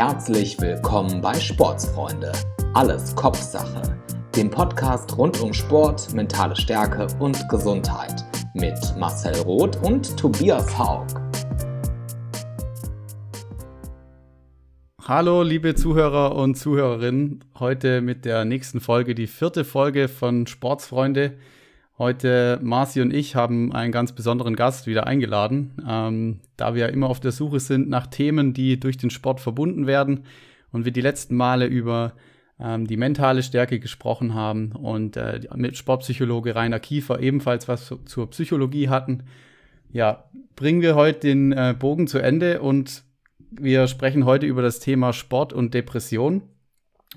Herzlich willkommen bei Sportsfreunde. Alles Kopfsache. Dem Podcast rund um Sport, mentale Stärke und Gesundheit. Mit Marcel Roth und Tobias Haug. Hallo, liebe Zuhörer und Zuhörerinnen. Heute mit der nächsten Folge, die vierte Folge von Sportsfreunde. Heute, Marci und ich, haben einen ganz besonderen Gast wieder eingeladen, ähm, da wir immer auf der Suche sind nach Themen, die durch den Sport verbunden werden und wir die letzten Male über ähm, die mentale Stärke gesprochen haben und äh, mit Sportpsychologe Rainer Kiefer ebenfalls was zu, zur Psychologie hatten. Ja, bringen wir heute den äh, Bogen zu Ende und wir sprechen heute über das Thema Sport und Depression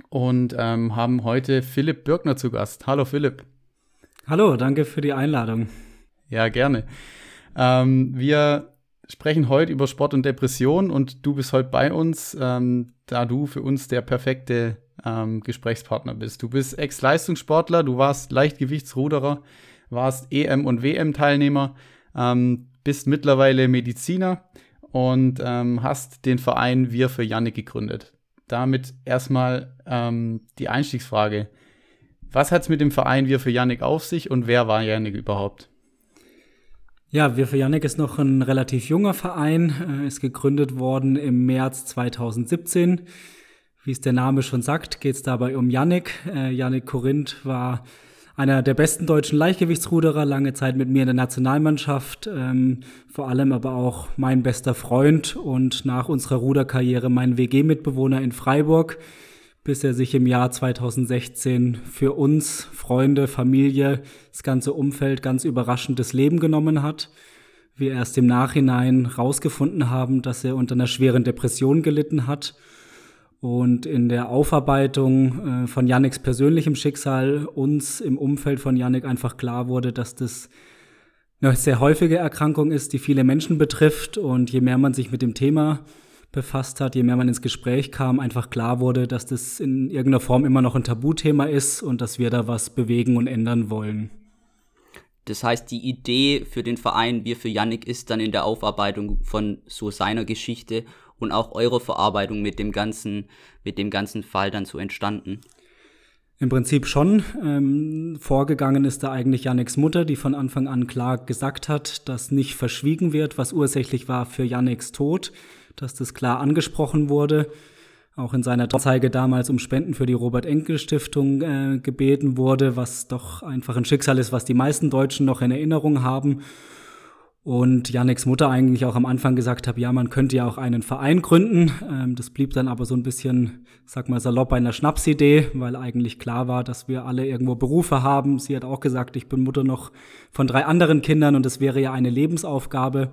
und ähm, haben heute Philipp Birkner zu Gast. Hallo Philipp. Hallo, danke für die Einladung. Ja, gerne. Ähm, wir sprechen heute über Sport und Depression und du bist heute bei uns, ähm, da du für uns der perfekte ähm, Gesprächspartner bist. Du bist Ex-Leistungssportler, du warst Leichtgewichtsruderer, warst EM- und WM-Teilnehmer, ähm, bist mittlerweile Mediziner und ähm, hast den Verein Wir für Jannik gegründet. Damit erstmal ähm, die Einstiegsfrage. Was hat es mit dem Verein Wir für Yannick auf sich und wer war Yannick überhaupt? Ja, Wir für Yannick ist noch ein relativ junger Verein, äh, ist gegründet worden im März 2017. Wie es der Name schon sagt, geht es dabei um Yannick. Äh, Yannick Korinth war einer der besten deutschen Leichtgewichtsruderer, lange Zeit mit mir in der Nationalmannschaft, ähm, vor allem aber auch mein bester Freund und nach unserer Ruderkarriere mein WG-Mitbewohner in Freiburg bis er sich im Jahr 2016 für uns, Freunde, Familie, das ganze Umfeld ganz überraschend das Leben genommen hat. Wir erst im Nachhinein rausgefunden haben, dass er unter einer schweren Depression gelitten hat. Und in der Aufarbeitung äh, von Yannicks persönlichem Schicksal uns im Umfeld von Yannick einfach klar wurde, dass das eine sehr häufige Erkrankung ist, die viele Menschen betrifft. Und je mehr man sich mit dem Thema befasst hat, je mehr man ins Gespräch kam, einfach klar wurde, dass das in irgendeiner Form immer noch ein Tabuthema ist und dass wir da was bewegen und ändern wollen. Das heißt, die Idee für den Verein Wir für Yannick ist dann in der Aufarbeitung von so seiner Geschichte und auch eurer Verarbeitung mit dem ganzen, mit dem ganzen Fall dann so entstanden. Im Prinzip schon. Ähm, vorgegangen ist da eigentlich Yannicks Mutter, die von Anfang an klar gesagt hat, dass nicht verschwiegen wird, was ursächlich war für Yannicks Tod dass das klar angesprochen wurde. Auch in seiner Anzeige damals um Spenden für die Robert-Enkel-Stiftung äh, gebeten wurde, was doch einfach ein Schicksal ist, was die meisten Deutschen noch in Erinnerung haben. Und Janiks Mutter eigentlich auch am Anfang gesagt hat, ja, man könnte ja auch einen Verein gründen. Ähm, das blieb dann aber so ein bisschen, sag mal salopp, bei einer Schnapsidee, weil eigentlich klar war, dass wir alle irgendwo Berufe haben. Sie hat auch gesagt, ich bin Mutter noch von drei anderen Kindern und das wäre ja eine Lebensaufgabe.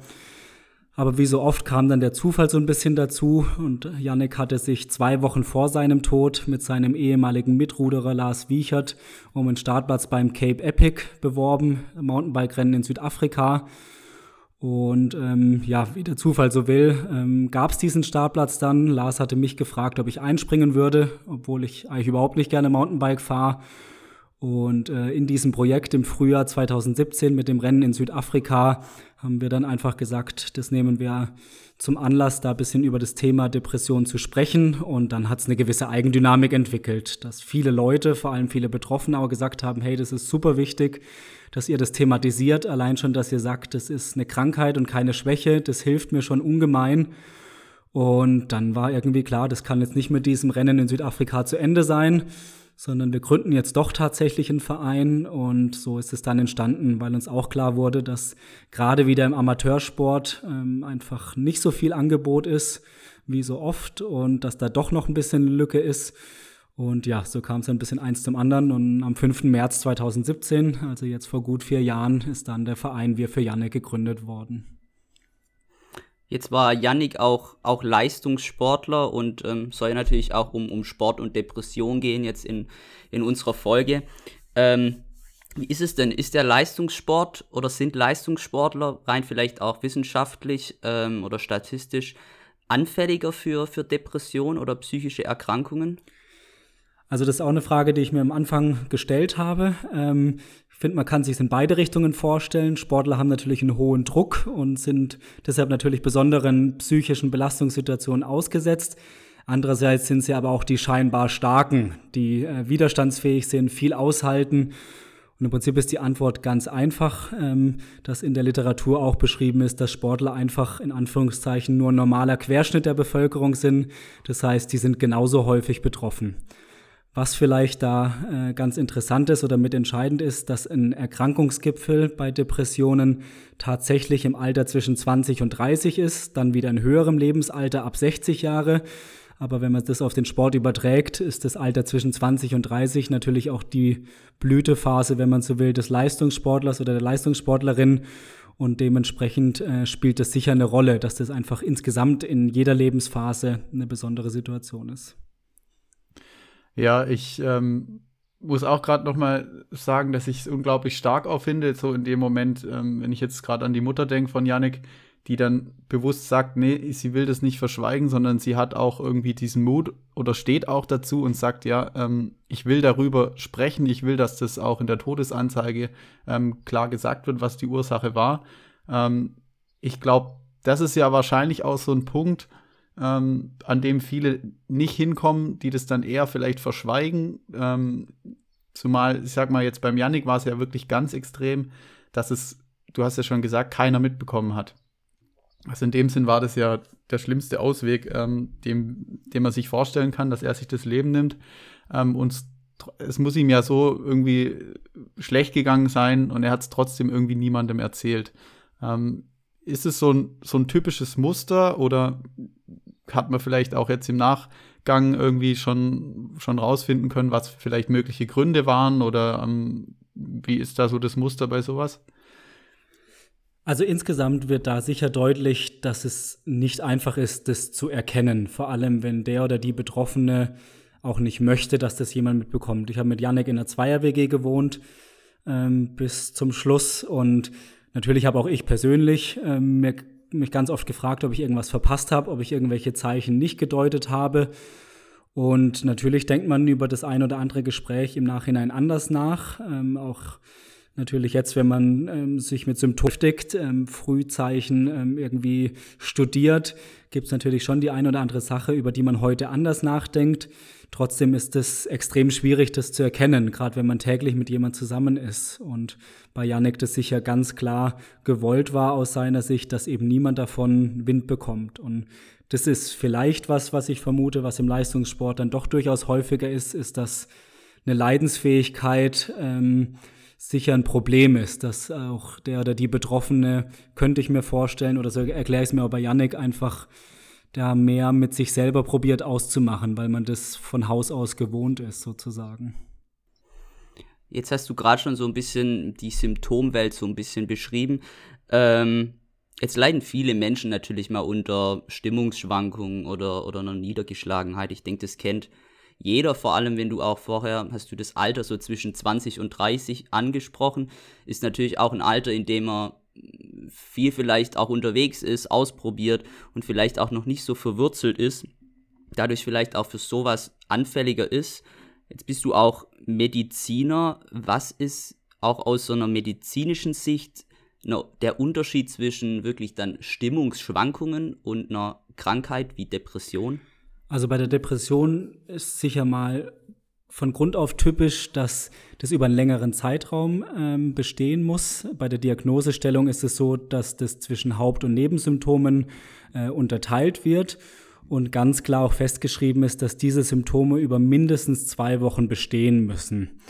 Aber wie so oft kam dann der Zufall so ein bisschen dazu und Yannick hatte sich zwei Wochen vor seinem Tod mit seinem ehemaligen Mitruderer Lars Wiechert um einen Startplatz beim Cape Epic beworben, Mountainbike-Rennen in Südafrika. Und ähm, ja, wie der Zufall so will, ähm, gab es diesen Startplatz dann. Lars hatte mich gefragt, ob ich einspringen würde, obwohl ich eigentlich überhaupt nicht gerne Mountainbike fahre. Und äh, in diesem Projekt im Frühjahr 2017 mit dem Rennen in Südafrika haben wir dann einfach gesagt, das nehmen wir zum Anlass, da ein bisschen über das Thema Depression zu sprechen. Und dann hat es eine gewisse Eigendynamik entwickelt, dass viele Leute, vor allem viele Betroffene, auch gesagt haben, hey, das ist super wichtig, dass ihr das thematisiert. Allein schon, dass ihr sagt, das ist eine Krankheit und keine Schwäche, das hilft mir schon ungemein. Und dann war irgendwie klar, das kann jetzt nicht mit diesem Rennen in Südafrika zu Ende sein sondern wir gründen jetzt doch tatsächlich einen Verein und so ist es dann entstanden, weil uns auch klar wurde, dass gerade wieder im Amateursport ähm, einfach nicht so viel Angebot ist wie so oft und dass da doch noch ein bisschen Lücke ist. Und ja, so kam es ein bisschen eins zum anderen. Und am 5. März 2017, also jetzt vor gut vier Jahren, ist dann der Verein Wir für Janne gegründet worden. Jetzt war Yannick auch, auch Leistungssportler und ähm, soll natürlich auch um, um Sport und Depression gehen jetzt in, in unserer Folge. Ähm, wie ist es denn? Ist der Leistungssport oder sind Leistungssportler rein vielleicht auch wissenschaftlich ähm, oder statistisch anfälliger für, für Depression oder psychische Erkrankungen? Also das ist auch eine Frage, die ich mir am Anfang gestellt habe. Ähm, finde, man kann sich in beide Richtungen vorstellen. Sportler haben natürlich einen hohen Druck und sind deshalb natürlich besonderen psychischen Belastungssituationen ausgesetzt. Andererseits sind sie aber auch die scheinbar Starken, die äh, widerstandsfähig sind, viel aushalten. Und im Prinzip ist die Antwort ganz einfach, ähm, dass in der Literatur auch beschrieben ist, dass Sportler einfach in Anführungszeichen nur normaler Querschnitt der Bevölkerung sind. Das heißt, die sind genauso häufig betroffen. Was vielleicht da äh, ganz interessant ist oder mitentscheidend ist, dass ein Erkrankungsgipfel bei Depressionen tatsächlich im Alter zwischen 20 und 30 ist, dann wieder in höherem Lebensalter ab 60 Jahre. Aber wenn man das auf den Sport überträgt, ist das Alter zwischen 20 und 30 natürlich auch die Blütephase, wenn man so will, des Leistungssportlers oder der Leistungssportlerin. Und dementsprechend äh, spielt das sicher eine Rolle, dass das einfach insgesamt in jeder Lebensphase eine besondere Situation ist. Ja, ich ähm, muss auch gerade noch mal sagen, dass ich es unglaublich stark auffinde, so in dem Moment, ähm, wenn ich jetzt gerade an die Mutter denke von Yannick, die dann bewusst sagt, nee, sie will das nicht verschweigen, sondern sie hat auch irgendwie diesen Mut oder steht auch dazu und sagt, ja, ähm, ich will darüber sprechen, ich will, dass das auch in der Todesanzeige ähm, klar gesagt wird, was die Ursache war. Ähm, ich glaube, das ist ja wahrscheinlich auch so ein Punkt, ähm, an dem viele nicht hinkommen, die das dann eher vielleicht verschweigen. Ähm, zumal, ich sag mal, jetzt beim Yannick war es ja wirklich ganz extrem, dass es, du hast ja schon gesagt, keiner mitbekommen hat. Also in dem Sinn war das ja der schlimmste Ausweg, ähm, dem, dem man sich vorstellen kann, dass er sich das Leben nimmt. Ähm, und es muss ihm ja so irgendwie schlecht gegangen sein und er hat es trotzdem irgendwie niemandem erzählt. Ähm, ist es so ein, so ein typisches Muster oder hat man vielleicht auch jetzt im Nachgang irgendwie schon, schon rausfinden können, was vielleicht mögliche Gründe waren oder ähm, wie ist da so das Muster bei sowas? Also insgesamt wird da sicher deutlich, dass es nicht einfach ist, das zu erkennen. Vor allem, wenn der oder die Betroffene auch nicht möchte, dass das jemand mitbekommt. Ich habe mit Janek in einer Zweier-WG gewohnt ähm, bis zum Schluss und natürlich habe auch ich persönlich ähm, mir mich ganz oft gefragt, ob ich irgendwas verpasst habe, ob ich irgendwelche Zeichen nicht gedeutet habe. Und natürlich denkt man über das ein oder andere Gespräch im Nachhinein anders nach. Ähm, auch natürlich jetzt, wenn man ähm, sich mit Symptomen beschäftigt, ähm, Frühzeichen ähm, irgendwie studiert, gibt es natürlich schon die ein oder andere Sache, über die man heute anders nachdenkt. Trotzdem ist es extrem schwierig, das zu erkennen, gerade wenn man täglich mit jemand zusammen ist. Und bei Janek das sicher ganz klar gewollt war aus seiner Sicht, dass eben niemand davon Wind bekommt. Und das ist vielleicht was, was ich vermute, was im Leistungssport dann doch durchaus häufiger ist, ist, dass eine Leidensfähigkeit ähm, sicher ein Problem ist, dass auch der oder die Betroffene, könnte ich mir vorstellen, oder so erkläre ich es mir auch bei Yannick, einfach da mehr mit sich selber probiert auszumachen, weil man das von Haus aus gewohnt ist, sozusagen. Jetzt hast du gerade schon so ein bisschen die Symptomwelt so ein bisschen beschrieben. Ähm, jetzt leiden viele Menschen natürlich mal unter Stimmungsschwankungen oder, oder einer Niedergeschlagenheit. Ich denke, das kennt jeder, vor allem wenn du auch vorher, hast du das Alter so zwischen 20 und 30 angesprochen, ist natürlich auch ein Alter, in dem er viel vielleicht auch unterwegs ist, ausprobiert und vielleicht auch noch nicht so verwurzelt ist, dadurch vielleicht auch für sowas anfälliger ist. Jetzt bist du auch Mediziner. Was ist auch aus so einer medizinischen Sicht der Unterschied zwischen wirklich dann Stimmungsschwankungen und einer Krankheit wie Depression? Also bei der Depression ist sicher mal von Grund auf typisch, dass das über einen längeren Zeitraum ähm, bestehen muss. Bei der Diagnosestellung ist es so, dass das zwischen Haupt- und Nebensymptomen äh, unterteilt wird und ganz klar auch festgeschrieben ist, dass diese Symptome über mindestens zwei Wochen bestehen müssen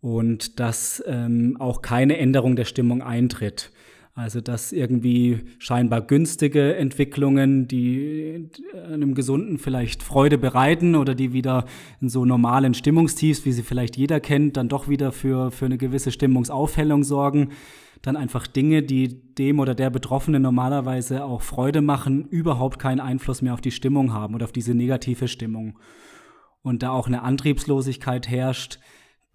und dass ähm, auch keine Änderung der Stimmung eintritt. Also dass irgendwie scheinbar günstige Entwicklungen, die einem Gesunden vielleicht Freude bereiten oder die wieder in so normalen Stimmungstiefs, wie sie vielleicht jeder kennt, dann doch wieder für, für eine gewisse Stimmungsaufhellung sorgen. Dann einfach Dinge, die dem oder der Betroffenen normalerweise auch Freude machen, überhaupt keinen Einfluss mehr auf die Stimmung haben oder auf diese negative Stimmung. Und da auch eine Antriebslosigkeit herrscht,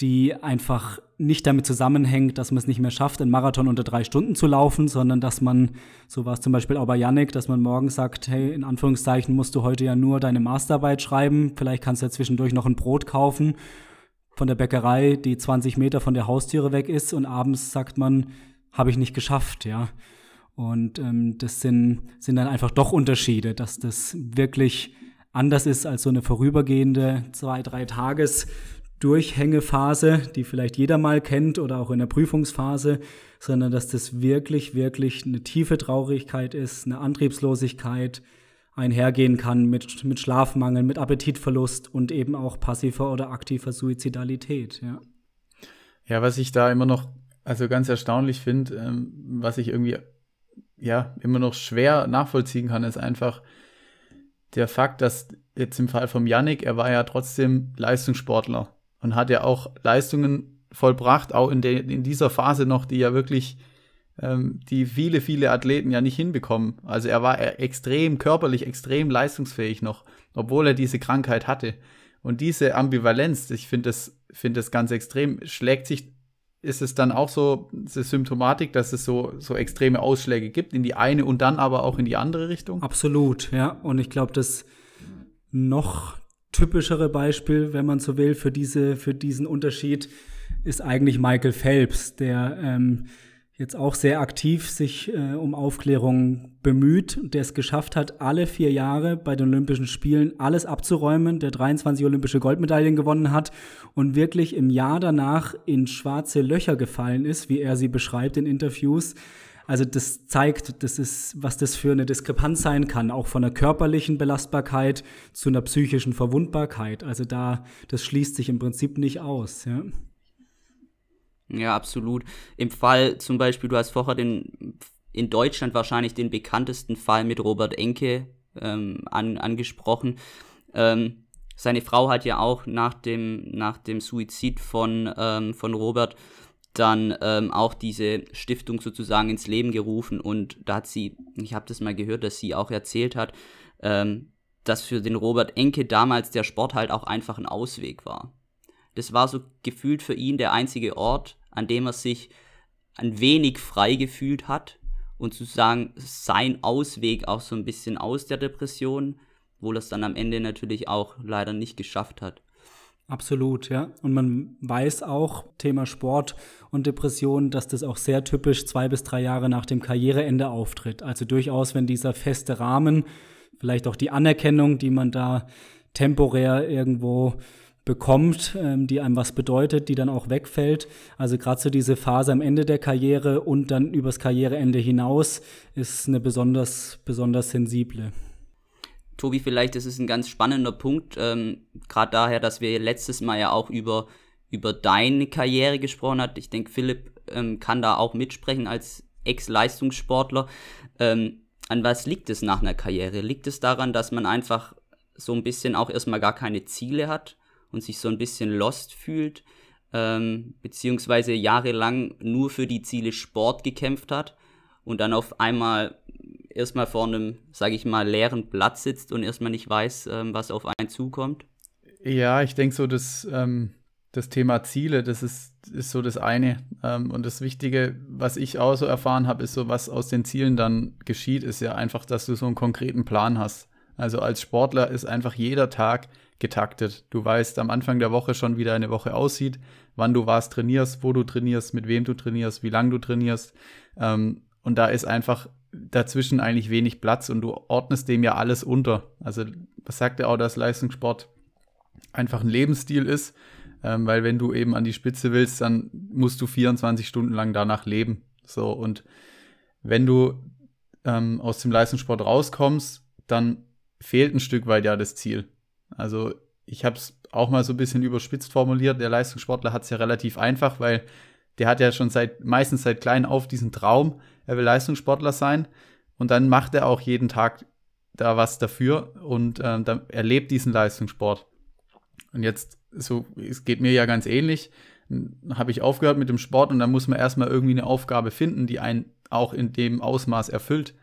die einfach nicht damit zusammenhängt, dass man es nicht mehr schafft, einen Marathon unter drei Stunden zu laufen, sondern dass man, so war es zum Beispiel auch bei Yannick, dass man morgen sagt, hey, in Anführungszeichen musst du heute ja nur deine Masterarbeit schreiben, vielleicht kannst du ja zwischendurch noch ein Brot kaufen von der Bäckerei, die 20 Meter von der Haustüre weg ist und abends sagt man, habe ich nicht geschafft, ja. Und ähm, das sind, sind dann einfach doch Unterschiede, dass das wirklich anders ist als so eine vorübergehende zwei, drei Tages Durchhängephase, die vielleicht jeder mal kennt oder auch in der Prüfungsphase, sondern dass das wirklich, wirklich eine tiefe Traurigkeit ist, eine Antriebslosigkeit einhergehen kann mit, mit Schlafmangel, mit Appetitverlust und eben auch passiver oder aktiver Suizidalität, ja. Ja, was ich da immer noch, also ganz erstaunlich finde, ähm, was ich irgendwie, ja, immer noch schwer nachvollziehen kann, ist einfach der Fakt, dass jetzt im Fall von Yannick, er war ja trotzdem Leistungssportler und hat ja auch Leistungen vollbracht, auch in, der, in dieser Phase noch, die ja wirklich, ähm, die viele, viele Athleten ja nicht hinbekommen. Also er war extrem körperlich, extrem leistungsfähig noch, obwohl er diese Krankheit hatte. Und diese Ambivalenz, ich finde das, finde das ganz extrem, schlägt sich, ist es dann auch so, diese Symptomatik, dass es so, so extreme Ausschläge gibt in die eine und dann aber auch in die andere Richtung? Absolut, ja. Und ich glaube, das noch typischere Beispiel, wenn man so will, für, diese, für diesen Unterschied ist eigentlich Michael Phelps, der ähm, jetzt auch sehr aktiv sich äh, um Aufklärung bemüht, der es geschafft hat, alle vier Jahre bei den Olympischen Spielen alles abzuräumen, der 23 olympische Goldmedaillen gewonnen hat und wirklich im Jahr danach in schwarze Löcher gefallen ist, wie er sie beschreibt in Interviews. Also das zeigt, das ist, was das für eine Diskrepanz sein kann, auch von der körperlichen Belastbarkeit zu einer psychischen Verwundbarkeit. Also da, das schließt sich im Prinzip nicht aus. Ja. Ja, absolut. Im Fall zum Beispiel, du hast vorher den in Deutschland wahrscheinlich den bekanntesten Fall mit Robert Enke ähm, an, angesprochen. Ähm, seine Frau hat ja auch nach dem, nach dem Suizid von, ähm, von Robert dann ähm, auch diese Stiftung sozusagen ins Leben gerufen und da hat sie, ich habe das mal gehört, dass sie auch erzählt hat, ähm, dass für den Robert Enke damals der Sport halt auch einfach ein Ausweg war. Das war so gefühlt für ihn der einzige Ort, an dem er sich ein wenig frei gefühlt hat und sozusagen sein Ausweg auch so ein bisschen aus der Depression, wo es dann am Ende natürlich auch leider nicht geschafft hat. Absolut, ja. Und man weiß auch, Thema Sport und Depression, dass das auch sehr typisch zwei bis drei Jahre nach dem Karriereende auftritt. Also durchaus, wenn dieser feste Rahmen, vielleicht auch die Anerkennung, die man da temporär irgendwo bekommt, ähm, die einem was bedeutet, die dann auch wegfällt. Also gerade so diese Phase am Ende der Karriere und dann übers Karriereende hinaus ist eine besonders, besonders sensible. Tobi, vielleicht ist es ein ganz spannender Punkt, ähm, gerade daher, dass wir letztes Mal ja auch über, über deine Karriere gesprochen haben. Ich denke, Philipp ähm, kann da auch mitsprechen als Ex-Leistungssportler. Ähm, an was liegt es nach einer Karriere? Liegt es daran, dass man einfach so ein bisschen auch erstmal gar keine Ziele hat und sich so ein bisschen lost fühlt, ähm, beziehungsweise jahrelang nur für die Ziele Sport gekämpft hat und dann auf einmal erstmal vor einem, sage ich mal, leeren Platz sitzt und erstmal nicht weiß, ähm, was auf einen zukommt? Ja, ich denke so, dass ähm, das Thema Ziele, das ist, ist so das eine. Ähm, und das Wichtige, was ich auch so erfahren habe, ist so, was aus den Zielen dann geschieht, ist ja einfach, dass du so einen konkreten Plan hast. Also als Sportler ist einfach jeder Tag getaktet. Du weißt am Anfang der Woche schon, wie deine Woche aussieht, wann du was trainierst, wo du trainierst, mit wem du trainierst, wie lange du trainierst. Ähm, und da ist einfach dazwischen eigentlich wenig Platz und du ordnest dem ja alles unter. Also, was sagt er auch, dass Leistungssport einfach ein Lebensstil ist? Ähm, weil wenn du eben an die Spitze willst, dann musst du 24 Stunden lang danach leben. So, und wenn du ähm, aus dem Leistungssport rauskommst, dann fehlt ein Stück weit ja das Ziel. Also, ich habe es auch mal so ein bisschen überspitzt formuliert. Der Leistungssportler hat es ja relativ einfach, weil der hat ja schon seit meistens seit klein auf diesen Traum, er will Leistungssportler sein und dann macht er auch jeden Tag da was dafür und äh, dann erlebt diesen Leistungssport. Und jetzt so, es geht mir ja ganz ähnlich. Habe ich aufgehört mit dem Sport und dann muss man erstmal irgendwie eine Aufgabe finden, die einen auch in dem Ausmaß erfüllt.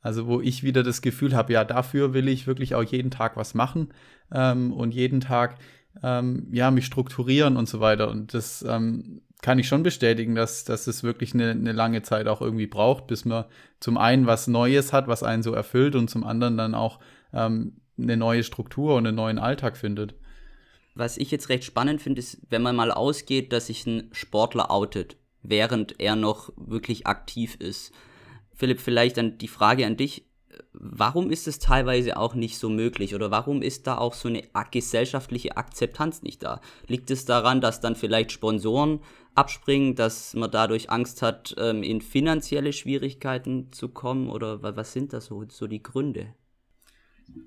Also wo ich wieder das Gefühl habe, ja, dafür will ich wirklich auch jeden Tag was machen ähm, und jeden Tag ähm, ja mich strukturieren und so weiter. Und das ähm, kann ich schon bestätigen, dass, dass es wirklich eine, eine lange Zeit auch irgendwie braucht, bis man zum einen was Neues hat, was einen so erfüllt und zum anderen dann auch ähm, eine neue Struktur und einen neuen Alltag findet. Was ich jetzt recht spannend finde, ist, wenn man mal ausgeht, dass sich ein Sportler outet, während er noch wirklich aktiv ist. Philipp, vielleicht dann die Frage an dich. warum ist es teilweise auch nicht so möglich oder warum ist da auch so eine gesellschaftliche Akzeptanz nicht da? Liegt es daran, dass dann vielleicht Sponsoren abspringen, dass man dadurch Angst hat, ähm, in finanzielle Schwierigkeiten zu kommen oder was sind da so, so die Gründe?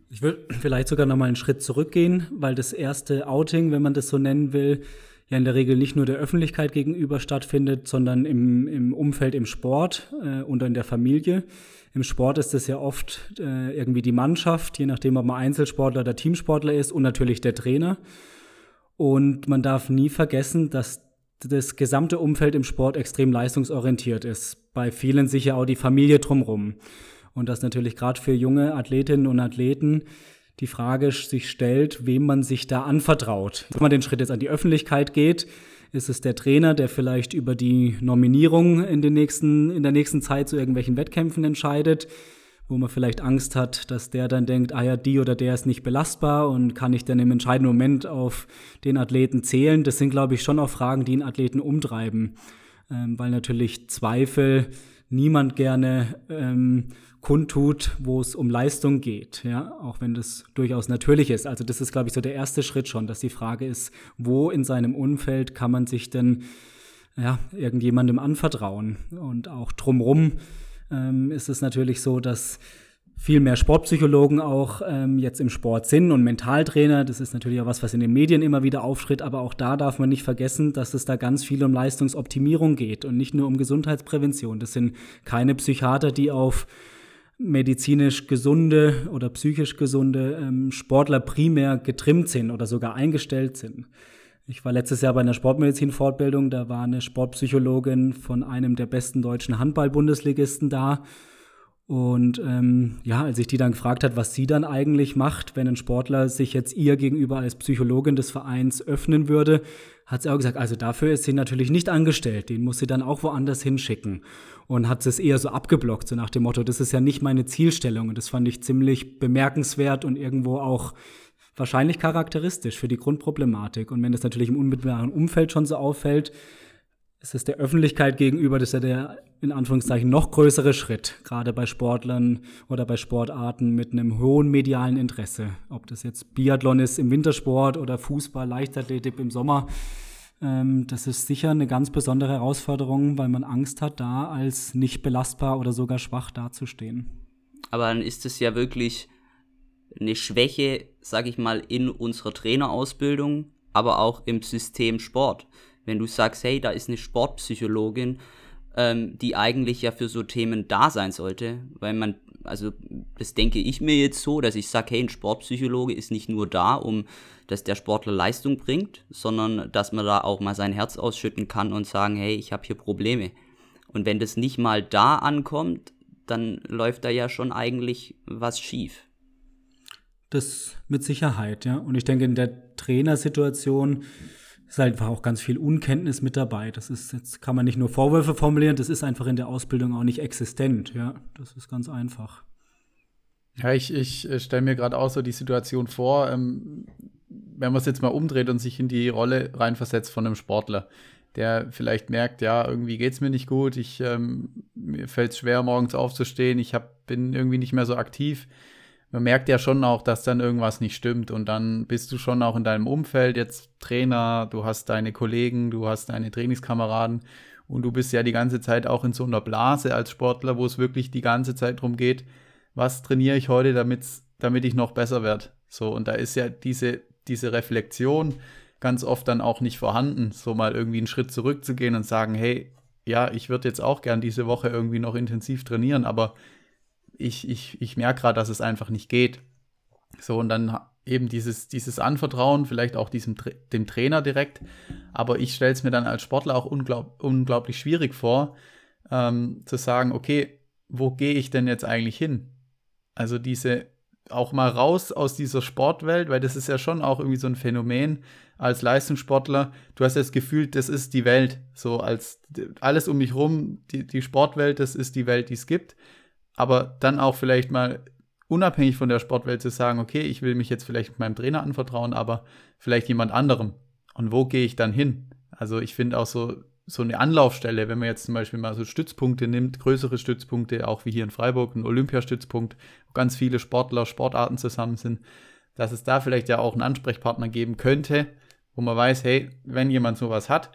Ich will vielleicht sogar noch mal einen Schritt zurückgehen, weil das erste Outing, wenn man das so nennen will, ja in der Regel nicht nur der Öffentlichkeit gegenüber stattfindet, sondern im, im Umfeld im Sport äh, und in der Familie. Im Sport ist es ja oft äh, irgendwie die Mannschaft, je nachdem, ob man Einzelsportler oder Teamsportler ist und natürlich der Trainer. Und man darf nie vergessen, dass das gesamte Umfeld im Sport extrem leistungsorientiert ist. Bei vielen sicher auch die Familie drumherum. Und dass natürlich gerade für junge Athletinnen und Athleten die Frage sich stellt, wem man sich da anvertraut. Wenn man den Schritt jetzt an die Öffentlichkeit geht, ist es der Trainer, der vielleicht über die Nominierung in, den nächsten, in der nächsten Zeit zu irgendwelchen Wettkämpfen entscheidet, wo man vielleicht Angst hat, dass der dann denkt, ah ja, die oder der ist nicht belastbar und kann ich dann im entscheidenden Moment auf den Athleten zählen. Das sind, glaube ich, schon auch Fragen, die einen Athleten umtreiben, ähm, weil natürlich Zweifel niemand gerne ähm, kundtut, wo es um Leistung geht, ja, auch wenn das durchaus natürlich ist. Also das ist, glaube ich, so der erste Schritt schon, dass die Frage ist, wo in seinem Umfeld kann man sich denn ja, irgendjemandem anvertrauen? Und auch drumrum ähm, ist es natürlich so, dass viel mehr Sportpsychologen auch ähm, jetzt im Sport sind und Mentaltrainer. Das ist natürlich auch was, was in den Medien immer wieder auftritt. Aber auch da darf man nicht vergessen, dass es da ganz viel um Leistungsoptimierung geht und nicht nur um Gesundheitsprävention. Das sind keine Psychiater, die auf medizinisch gesunde oder psychisch gesunde ähm, Sportler primär getrimmt sind oder sogar eingestellt sind. Ich war letztes Jahr bei einer Sportmedizin-Fortbildung, da war eine Sportpsychologin von einem der besten deutschen Handball-Bundesligisten da. Und ähm, ja, als ich die dann gefragt hat, was sie dann eigentlich macht, wenn ein Sportler sich jetzt ihr gegenüber als Psychologin des Vereins öffnen würde, hat sie auch gesagt, also dafür ist sie natürlich nicht angestellt, den muss sie dann auch woanders hinschicken und hat es eher so abgeblockt, so nach dem Motto, das ist ja nicht meine Zielstellung. Und das fand ich ziemlich bemerkenswert und irgendwo auch wahrscheinlich charakteristisch für die Grundproblematik. Und wenn das natürlich im unmittelbaren Umfeld schon so auffällt, ist es der Öffentlichkeit gegenüber, das ist ja der in Anführungszeichen noch größere Schritt, gerade bei Sportlern oder bei Sportarten mit einem hohen medialen Interesse. Ob das jetzt Biathlon ist im Wintersport oder Fußball, Leichtathletik im Sommer ähm, das ist sicher eine ganz besondere Herausforderung, weil man Angst hat, da als nicht belastbar oder sogar schwach dazustehen. Aber dann ist es ja wirklich eine Schwäche, sag ich mal, in unserer Trainerausbildung, aber auch im System Sport. Wenn du sagst, hey, da ist eine Sportpsychologin, ähm, die eigentlich ja für so Themen da sein sollte, weil man, also das denke ich mir jetzt so, dass ich sage, hey, ein Sportpsychologe ist nicht nur da, um dass der Sportler Leistung bringt, sondern dass man da auch mal sein Herz ausschütten kann und sagen, hey, ich habe hier Probleme. Und wenn das nicht mal da ankommt, dann läuft da ja schon eigentlich was schief. Das mit Sicherheit, ja. Und ich denke, in der Trainersituation ist halt einfach auch ganz viel Unkenntnis mit dabei. Das ist, jetzt kann man nicht nur Vorwürfe formulieren, das ist einfach in der Ausbildung auch nicht existent, ja. Das ist ganz einfach. Ja, ich, ich äh, stelle mir gerade auch so die Situation vor, ähm, wenn man es jetzt mal umdreht und sich in die Rolle reinversetzt von einem Sportler, der vielleicht merkt, ja, irgendwie geht es mir nicht gut, ich, ähm, mir fällt es schwer, morgens aufzustehen, ich hab, bin irgendwie nicht mehr so aktiv. Man merkt ja schon auch, dass dann irgendwas nicht stimmt und dann bist du schon auch in deinem Umfeld jetzt Trainer, du hast deine Kollegen, du hast deine Trainingskameraden und du bist ja die ganze Zeit auch in so einer Blase als Sportler, wo es wirklich die ganze Zeit darum geht, was trainiere ich heute, damit ich noch besser werde. So, und da ist ja diese diese Reflexion ganz oft dann auch nicht vorhanden, so mal irgendwie einen Schritt zurückzugehen und sagen, hey, ja, ich würde jetzt auch gern diese Woche irgendwie noch intensiv trainieren, aber ich, ich, ich merke gerade, dass es einfach nicht geht. So, und dann eben dieses, dieses Anvertrauen, vielleicht auch diesem, dem Trainer direkt. Aber ich stelle es mir dann als Sportler auch unglaub, unglaublich schwierig vor, ähm, zu sagen, okay, wo gehe ich denn jetzt eigentlich hin? Also diese auch mal raus aus dieser Sportwelt, weil das ist ja schon auch irgendwie so ein Phänomen als Leistungssportler. Du hast das Gefühl, das ist die Welt. So als alles um mich rum, die, die Sportwelt, das ist die Welt, die es gibt. Aber dann auch vielleicht mal unabhängig von der Sportwelt zu sagen, okay, ich will mich jetzt vielleicht meinem Trainer anvertrauen, aber vielleicht jemand anderem. Und wo gehe ich dann hin? Also ich finde auch so so eine Anlaufstelle, wenn man jetzt zum Beispiel mal so Stützpunkte nimmt, größere Stützpunkte, auch wie hier in Freiburg, ein Olympiastützpunkt, wo ganz viele Sportler, Sportarten zusammen sind, dass es da vielleicht ja auch einen Ansprechpartner geben könnte, wo man weiß, hey, wenn jemand sowas hat,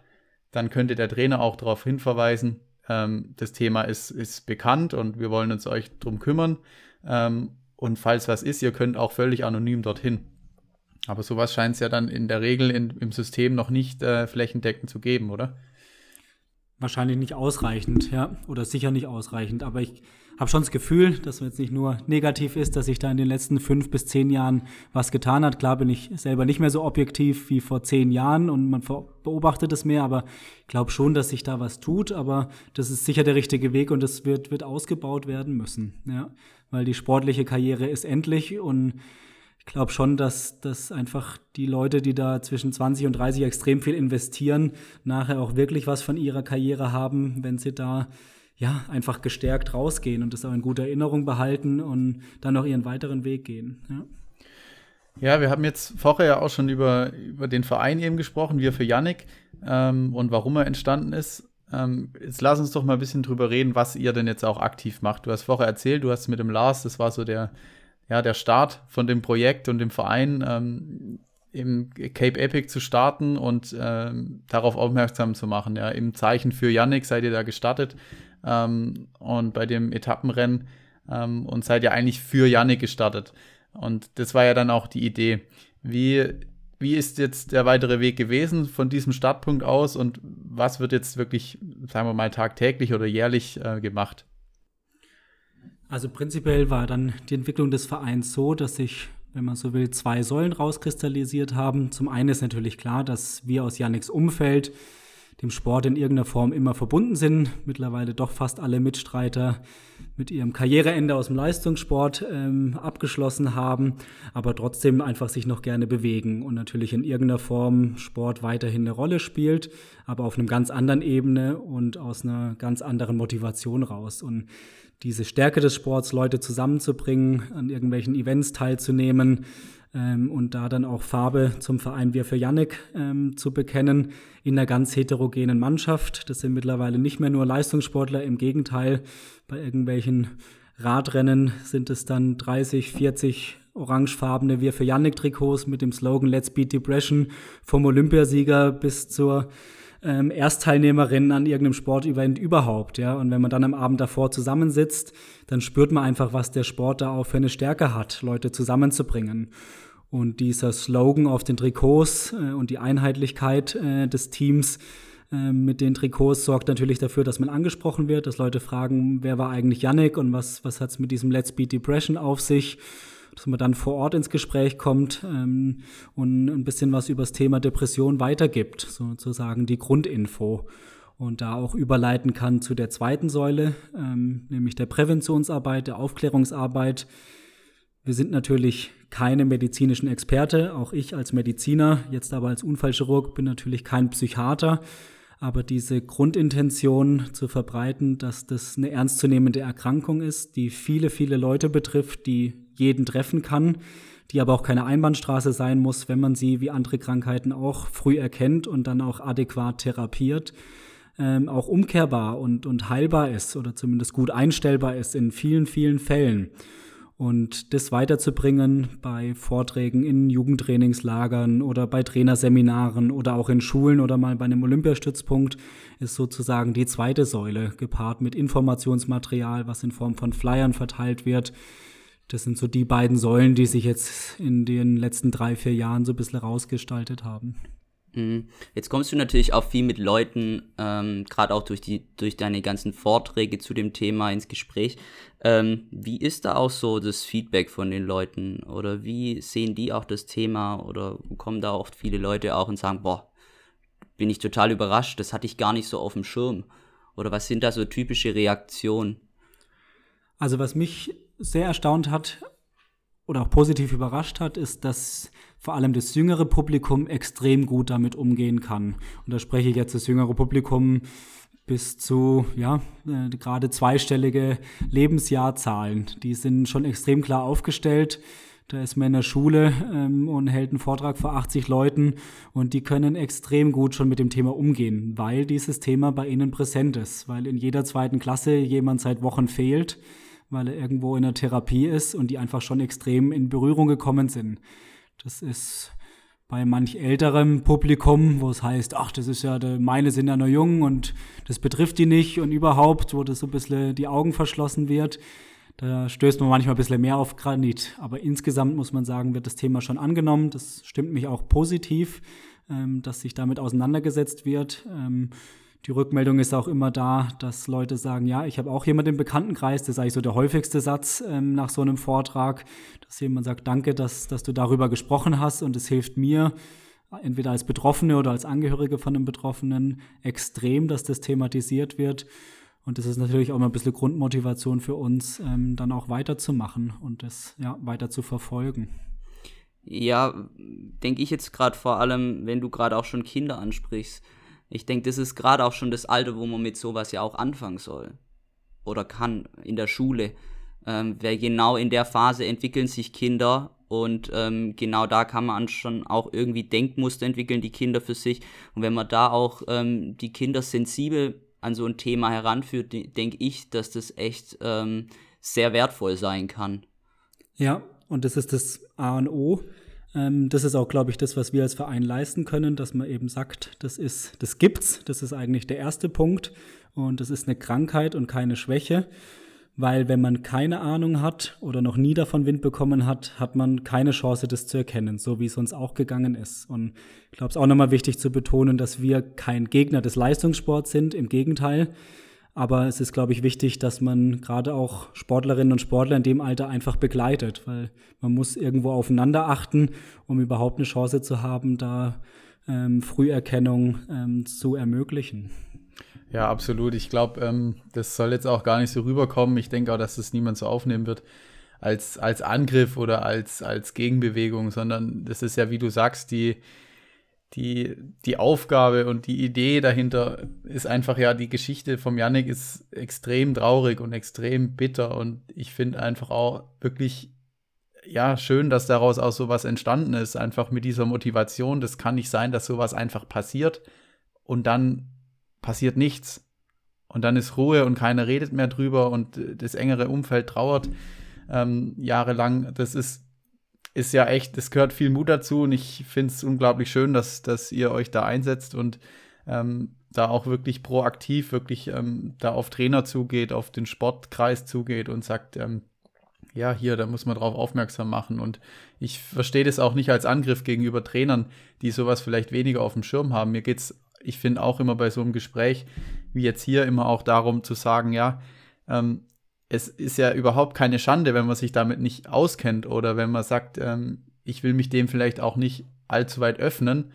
dann könnte der Trainer auch darauf hinverweisen, ähm, das Thema ist, ist bekannt und wir wollen uns euch drum kümmern. Ähm, und falls was ist, ihr könnt auch völlig anonym dorthin. Aber sowas scheint es ja dann in der Regel in, im System noch nicht äh, flächendeckend zu geben, oder? Wahrscheinlich nicht ausreichend, ja, oder sicher nicht ausreichend. Aber ich habe schon das Gefühl, dass es jetzt nicht nur negativ ist, dass sich da in den letzten fünf bis zehn Jahren was getan hat. Klar bin ich selber nicht mehr so objektiv wie vor zehn Jahren und man beobachtet es mehr, aber ich glaube schon, dass sich da was tut. Aber das ist sicher der richtige Weg und das wird, wird ausgebaut werden müssen, ja, weil die sportliche Karriere ist endlich und ich glaube schon, dass, dass einfach die Leute, die da zwischen 20 und 30 extrem viel investieren, nachher auch wirklich was von ihrer Karriere haben, wenn sie da ja einfach gestärkt rausgehen und das auch in guter Erinnerung behalten und dann noch ihren weiteren Weg gehen. Ja. Ja, wir haben jetzt vorher ja auch schon über, über den Verein eben gesprochen, wir für Yannick ähm, und warum er entstanden ist. Ähm, jetzt lass uns doch mal ein bisschen drüber reden, was ihr denn jetzt auch aktiv macht. Du hast vorher erzählt, du hast mit dem Lars, das war so der, ja, der Start von dem Projekt und dem Verein ähm, im Cape Epic zu starten und ähm, darauf aufmerksam zu machen. Ja, im Zeichen für Yannick seid ihr da gestartet ähm, und bei dem Etappenrennen ähm, und seid ihr eigentlich für Yannick gestartet. Und das war ja dann auch die Idee. Wie, wie ist jetzt der weitere Weg gewesen von diesem Startpunkt aus und was wird jetzt wirklich, sagen wir mal, tagtäglich oder jährlich äh, gemacht? Also prinzipiell war dann die Entwicklung des Vereins so, dass sich, wenn man so will, zwei Säulen rauskristallisiert haben. Zum einen ist natürlich klar, dass wir aus Yannicks Umfeld dem Sport in irgendeiner Form immer verbunden sind. Mittlerweile doch fast alle Mitstreiter mit ihrem Karriereende aus dem Leistungssport ähm, abgeschlossen haben, aber trotzdem einfach sich noch gerne bewegen und natürlich in irgendeiner Form Sport weiterhin eine Rolle spielt, aber auf einem ganz anderen Ebene und aus einer ganz anderen Motivation raus. Und diese Stärke des Sports, Leute zusammenzubringen, an irgendwelchen Events teilzunehmen, ähm, und da dann auch Farbe zum Verein Wir für Yannick ähm, zu bekennen in einer ganz heterogenen Mannschaft. Das sind mittlerweile nicht mehr nur Leistungssportler, im Gegenteil, bei irgendwelchen Radrennen sind es dann 30, 40 orangefarbene Wir für Yannick Trikots mit dem Slogan Let's Beat Depression vom Olympiasieger bis zur ähm, Erstteilnehmerin an irgendeinem Sportevent überhaupt, ja. Und wenn man dann am Abend davor zusammensitzt, dann spürt man einfach, was der Sport da auch für eine Stärke hat, Leute zusammenzubringen. Und dieser Slogan auf den Trikots äh, und die Einheitlichkeit äh, des Teams äh, mit den Trikots sorgt natürlich dafür, dass man angesprochen wird, dass Leute fragen, wer war eigentlich Yannick und was, was hat's mit diesem Let's Beat Depression auf sich dass man dann vor Ort ins Gespräch kommt ähm, und ein bisschen was über das Thema Depression weitergibt, sozusagen die Grundinfo. Und da auch überleiten kann zu der zweiten Säule, ähm, nämlich der Präventionsarbeit, der Aufklärungsarbeit. Wir sind natürlich keine medizinischen Experte, auch ich als Mediziner, jetzt aber als Unfallchirurg bin natürlich kein Psychiater. Aber diese Grundintention zu verbreiten, dass das eine ernstzunehmende Erkrankung ist, die viele, viele Leute betrifft, die jeden treffen kann, die aber auch keine Einbahnstraße sein muss, wenn man sie wie andere Krankheiten auch früh erkennt und dann auch adäquat therapiert, ähm, auch umkehrbar und, und heilbar ist oder zumindest gut einstellbar ist in vielen, vielen Fällen. Und das weiterzubringen bei Vorträgen in Jugendtrainingslagern oder bei Trainerseminaren oder auch in Schulen oder mal bei einem Olympiastützpunkt ist sozusagen die zweite Säule, gepaart mit Informationsmaterial, was in Form von Flyern verteilt wird, das sind so die beiden Säulen, die sich jetzt in den letzten drei, vier Jahren so ein bisschen rausgestaltet haben. Mhm. Jetzt kommst du natürlich auch viel mit Leuten, ähm, gerade auch durch, die, durch deine ganzen Vorträge zu dem Thema ins Gespräch. Ähm, wie ist da auch so das Feedback von den Leuten? Oder wie sehen die auch das Thema? Oder kommen da oft viele Leute auch und sagen, boah, bin ich total überrascht, das hatte ich gar nicht so auf dem Schirm. Oder was sind da so typische Reaktionen? Also was mich sehr erstaunt hat oder auch positiv überrascht hat, ist, dass vor allem das jüngere Publikum extrem gut damit umgehen kann. Und da spreche ich jetzt das jüngere Publikum bis zu, ja, äh, gerade zweistellige Lebensjahrzahlen. Die sind schon extrem klar aufgestellt. Da ist man in der Schule ähm, und hält einen Vortrag vor 80 Leuten und die können extrem gut schon mit dem Thema umgehen, weil dieses Thema bei ihnen präsent ist, weil in jeder zweiten Klasse jemand seit Wochen fehlt, weil er irgendwo in der Therapie ist und die einfach schon extrem in Berührung gekommen sind. Das ist bei manch älterem Publikum, wo es heißt, ach, das ist ja, meine sind ja nur jung und das betrifft die nicht und überhaupt, wo das so ein bisschen die Augen verschlossen wird. Da stößt man manchmal ein bisschen mehr auf Granit. Aber insgesamt muss man sagen, wird das Thema schon angenommen. Das stimmt mich auch positiv, ähm, dass sich damit auseinandergesetzt wird. Die Rückmeldung ist auch immer da, dass Leute sagen, ja, ich habe auch jemanden im Bekanntenkreis, das ist eigentlich so der häufigste Satz ähm, nach so einem Vortrag, dass jemand sagt, danke, dass, dass du darüber gesprochen hast und es hilft mir, entweder als Betroffene oder als Angehörige von einem Betroffenen, extrem, dass das thematisiert wird. Und das ist natürlich auch mal ein bisschen Grundmotivation für uns, ähm, dann auch weiterzumachen und das ja, weiter zu verfolgen. Ja, denke ich jetzt gerade vor allem, wenn du gerade auch schon Kinder ansprichst ich denke, das ist gerade auch schon das Alter, wo man mit sowas ja auch anfangen soll. Oder kann in der Schule. Ähm, weil genau in der Phase entwickeln sich Kinder und ähm, genau da kann man schon auch irgendwie Denkmuster entwickeln, die Kinder für sich. Und wenn man da auch ähm, die Kinder sensibel an so ein Thema heranführt, denke ich, dass das echt ähm, sehr wertvoll sein kann. Ja, und das ist das A und O. Ähm, das ist auch, glaube ich, das, was wir als Verein leisten können, dass man eben sagt, das ist, das gibt's. Das ist eigentlich der erste Punkt. Und das ist eine Krankheit und keine Schwäche. Weil wenn man keine Ahnung hat oder noch nie davon Wind bekommen hat, hat man keine Chance, das zu erkennen, so wie es uns auch gegangen ist. Und ich glaube, es ist auch nochmal wichtig zu betonen, dass wir kein Gegner des Leistungssports sind. Im Gegenteil. Aber es ist, glaube ich, wichtig, dass man gerade auch Sportlerinnen und Sportler in dem Alter einfach begleitet, weil man muss irgendwo aufeinander achten, um überhaupt eine Chance zu haben, da ähm, Früherkennung ähm, zu ermöglichen. Ja, absolut. Ich glaube, ähm, das soll jetzt auch gar nicht so rüberkommen. Ich denke auch, dass das niemand so aufnehmen wird als, als Angriff oder als, als Gegenbewegung, sondern das ist ja, wie du sagst, die, die, die Aufgabe und die Idee dahinter ist einfach ja, die Geschichte vom Yannick ist extrem traurig und extrem bitter und ich finde einfach auch wirklich, ja, schön, dass daraus auch sowas entstanden ist, einfach mit dieser Motivation. Das kann nicht sein, dass sowas einfach passiert und dann passiert nichts. Und dann ist Ruhe und keiner redet mehr drüber und das engere Umfeld trauert ähm, jahrelang. Das ist ist ja echt, es gehört viel Mut dazu und ich finde es unglaublich schön, dass, dass ihr euch da einsetzt und ähm, da auch wirklich proaktiv, wirklich ähm, da auf Trainer zugeht, auf den Sportkreis zugeht und sagt, ähm, ja, hier, da muss man drauf aufmerksam machen. Und ich verstehe das auch nicht als Angriff gegenüber Trainern, die sowas vielleicht weniger auf dem Schirm haben. Mir geht es, ich finde auch immer bei so einem Gespräch wie jetzt hier immer auch darum zu sagen, ja, ähm, es ist ja überhaupt keine Schande, wenn man sich damit nicht auskennt oder wenn man sagt, ähm, ich will mich dem vielleicht auch nicht allzu weit öffnen.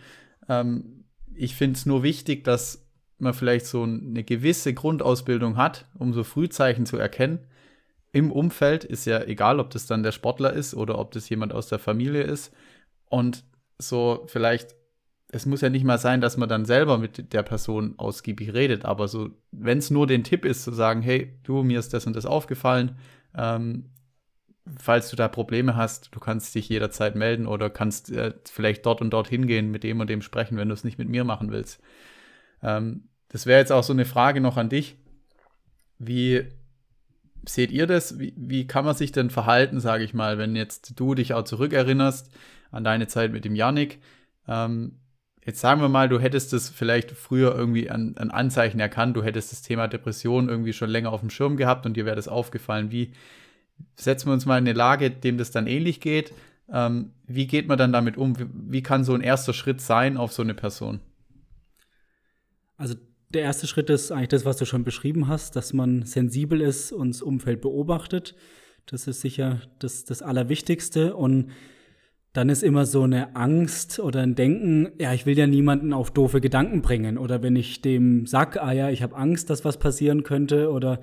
Ähm, ich finde es nur wichtig, dass man vielleicht so eine gewisse Grundausbildung hat, um so Frühzeichen zu erkennen. Im Umfeld ist ja egal, ob das dann der Sportler ist oder ob das jemand aus der Familie ist. Und so vielleicht es muss ja nicht mal sein, dass man dann selber mit der Person ausgiebig redet, aber so, wenn es nur den Tipp ist, zu sagen, hey, du, mir ist das und das aufgefallen, ähm, falls du da Probleme hast, du kannst dich jederzeit melden oder kannst äh, vielleicht dort und dort hingehen, mit dem und dem sprechen, wenn du es nicht mit mir machen willst. Ähm, das wäre jetzt auch so eine Frage noch an dich. Wie seht ihr das? Wie, wie kann man sich denn verhalten, sage ich mal, wenn jetzt du dich auch zurückerinnerst an deine Zeit mit dem Yannick? Ähm, Jetzt sagen wir mal, du hättest es vielleicht früher irgendwie an, an, Anzeichen erkannt, du hättest das Thema Depression irgendwie schon länger auf dem Schirm gehabt und dir wäre das aufgefallen. Wie setzen wir uns mal in eine Lage, dem das dann ähnlich geht? Ähm, wie geht man dann damit um? Wie, wie kann so ein erster Schritt sein auf so eine Person? Also der erste Schritt ist eigentlich das, was du schon beschrieben hast, dass man sensibel ist und das Umfeld beobachtet. Das ist sicher das, das Allerwichtigste. Und dann ist immer so eine Angst oder ein Denken, ja, ich will ja niemanden auf doofe Gedanken bringen. Oder wenn ich dem sag, ah ja, ich habe Angst, dass was passieren könnte oder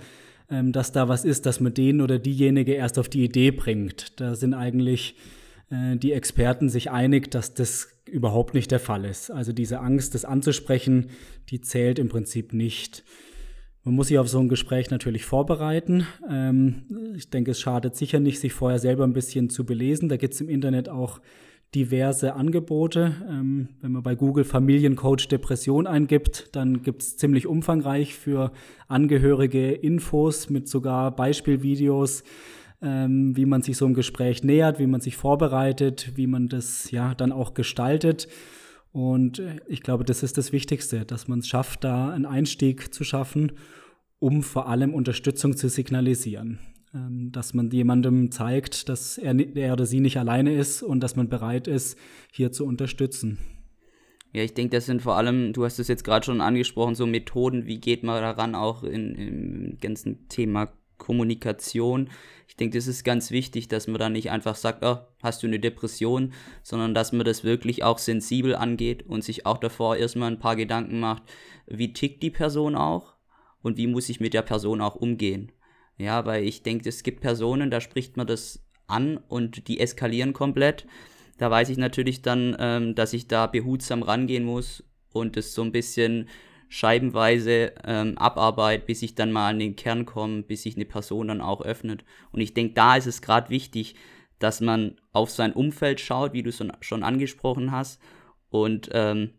ähm, dass da was ist, dass man den oder diejenige erst auf die Idee bringt. Da sind eigentlich äh, die Experten sich einig, dass das überhaupt nicht der Fall ist. Also diese Angst, das anzusprechen, die zählt im Prinzip nicht. Man muss sich auf so ein Gespräch natürlich vorbereiten. Ähm, ich denke, es schadet sicher nicht, sich vorher selber ein bisschen zu belesen. Da gibt es im Internet auch diverse Angebote. Ähm, wenn man bei Google Familiencoach Depression eingibt, dann gibt es ziemlich umfangreich für Angehörige Infos mit sogar Beispielvideos, ähm, wie man sich so einem Gespräch nähert, wie man sich vorbereitet, wie man das ja dann auch gestaltet. Und äh, ich glaube, das ist das Wichtigste, dass man es schafft, da einen Einstieg zu schaffen, um vor allem Unterstützung zu signalisieren. Ähm, dass man jemandem zeigt, dass er, er oder sie nicht alleine ist und dass man bereit ist, hier zu unterstützen. Ja, ich denke, das sind vor allem, du hast es jetzt gerade schon angesprochen, so Methoden, wie geht man daran, auch in, im ganzen Thema Kommunikation. Ich denke, das ist ganz wichtig, dass man da nicht einfach sagt, oh, hast du eine Depression, sondern dass man das wirklich auch sensibel angeht und sich auch davor erstmal ein paar Gedanken macht, wie tickt die Person auch und wie muss ich mit der Person auch umgehen. Ja, weil ich denke, es gibt Personen, da spricht man das an und die eskalieren komplett. Da weiß ich natürlich dann, ähm, dass ich da behutsam rangehen muss und es so ein bisschen scheibenweise ähm, abarbeite, bis ich dann mal an den Kern komme, bis sich eine Person dann auch öffnet. Und ich denke, da ist es gerade wichtig, dass man auf sein Umfeld schaut, wie du es schon angesprochen hast. Und ähm,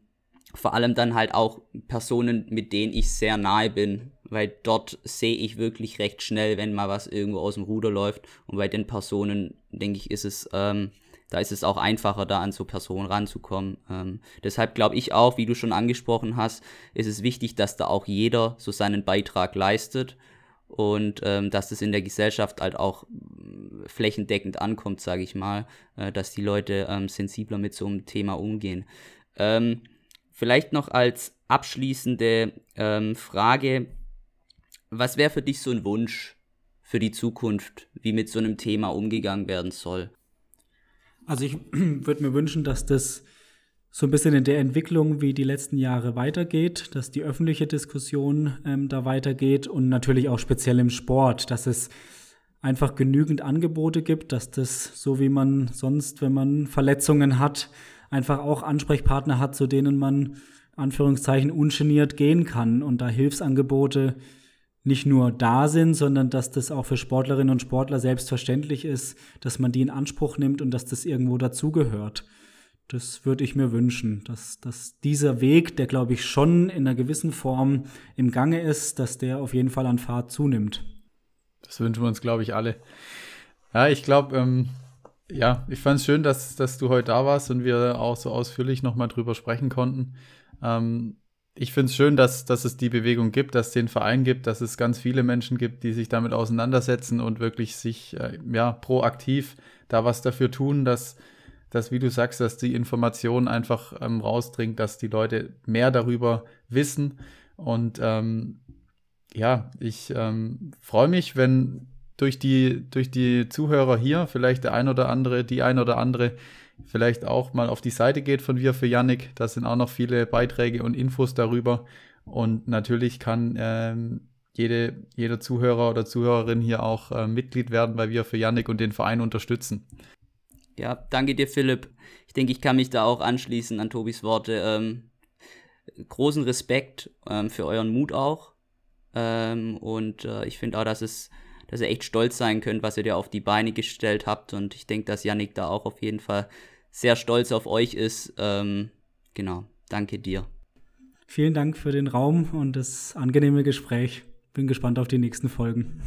vor allem dann halt auch Personen, mit denen ich sehr nahe bin, weil dort sehe ich wirklich recht schnell, wenn mal was irgendwo aus dem Ruder läuft. Und bei den Personen, denke ich, ist es ähm, da ist es auch einfacher, da an so Personen ranzukommen. Ähm, deshalb glaube ich auch, wie du schon angesprochen hast, ist es wichtig, dass da auch jeder so seinen Beitrag leistet und ähm, dass das in der Gesellschaft halt auch äh, flächendeckend ankommt, sage ich mal, äh, dass die Leute ähm, sensibler mit so einem Thema umgehen. Ähm, vielleicht noch als abschließende ähm, Frage, was wäre für dich so ein Wunsch für die Zukunft, wie mit so einem Thema umgegangen werden soll? Also ich würde mir wünschen, dass das so ein bisschen in der Entwicklung wie die letzten Jahre weitergeht, dass die öffentliche Diskussion ähm, da weitergeht und natürlich auch speziell im Sport, dass es einfach genügend Angebote gibt, dass das so wie man sonst, wenn man Verletzungen hat, einfach auch Ansprechpartner hat, zu denen man Anführungszeichen ungeniert gehen kann. Und da Hilfsangebote nicht nur da sind, sondern dass das auch für Sportlerinnen und Sportler selbstverständlich ist, dass man die in Anspruch nimmt und dass das irgendwo dazugehört. Das würde ich mir wünschen, dass, dass dieser Weg, der glaube ich schon in einer gewissen Form im Gange ist, dass der auf jeden Fall an Fahrt zunimmt. Das wünschen wir uns, glaube ich, alle. Ja, ich glaube, ähm, ja, ich fand es schön, dass, dass du heute da warst und wir auch so ausführlich nochmal drüber sprechen konnten. Ähm, ich finde es schön, dass, dass es die Bewegung gibt, dass es den Verein gibt, dass es ganz viele Menschen gibt, die sich damit auseinandersetzen und wirklich sich äh, ja, proaktiv da was dafür tun, dass, dass, wie du sagst, dass die Information einfach ähm, rausdringt, dass die Leute mehr darüber wissen. Und ähm, ja, ich ähm, freue mich, wenn durch die, durch die Zuhörer hier vielleicht der ein oder andere, die ein oder andere vielleicht auch mal auf die Seite geht von Wir für Yannick. Da sind auch noch viele Beiträge und Infos darüber. Und natürlich kann ähm, jede, jeder Zuhörer oder Zuhörerin hier auch äh, Mitglied werden bei Wir für Yannick und den Verein unterstützen. Ja, danke dir, Philipp. Ich denke, ich kann mich da auch anschließen an Tobis Worte. Ähm, großen Respekt ähm, für euren Mut auch. Ähm, und äh, ich finde auch, dass es dass ihr echt stolz sein könnt, was ihr da auf die Beine gestellt habt. Und ich denke, dass Yannick da auch auf jeden Fall sehr stolz auf euch ist. Ähm, genau, danke dir. Vielen Dank für den Raum und das angenehme Gespräch. Bin gespannt auf die nächsten Folgen.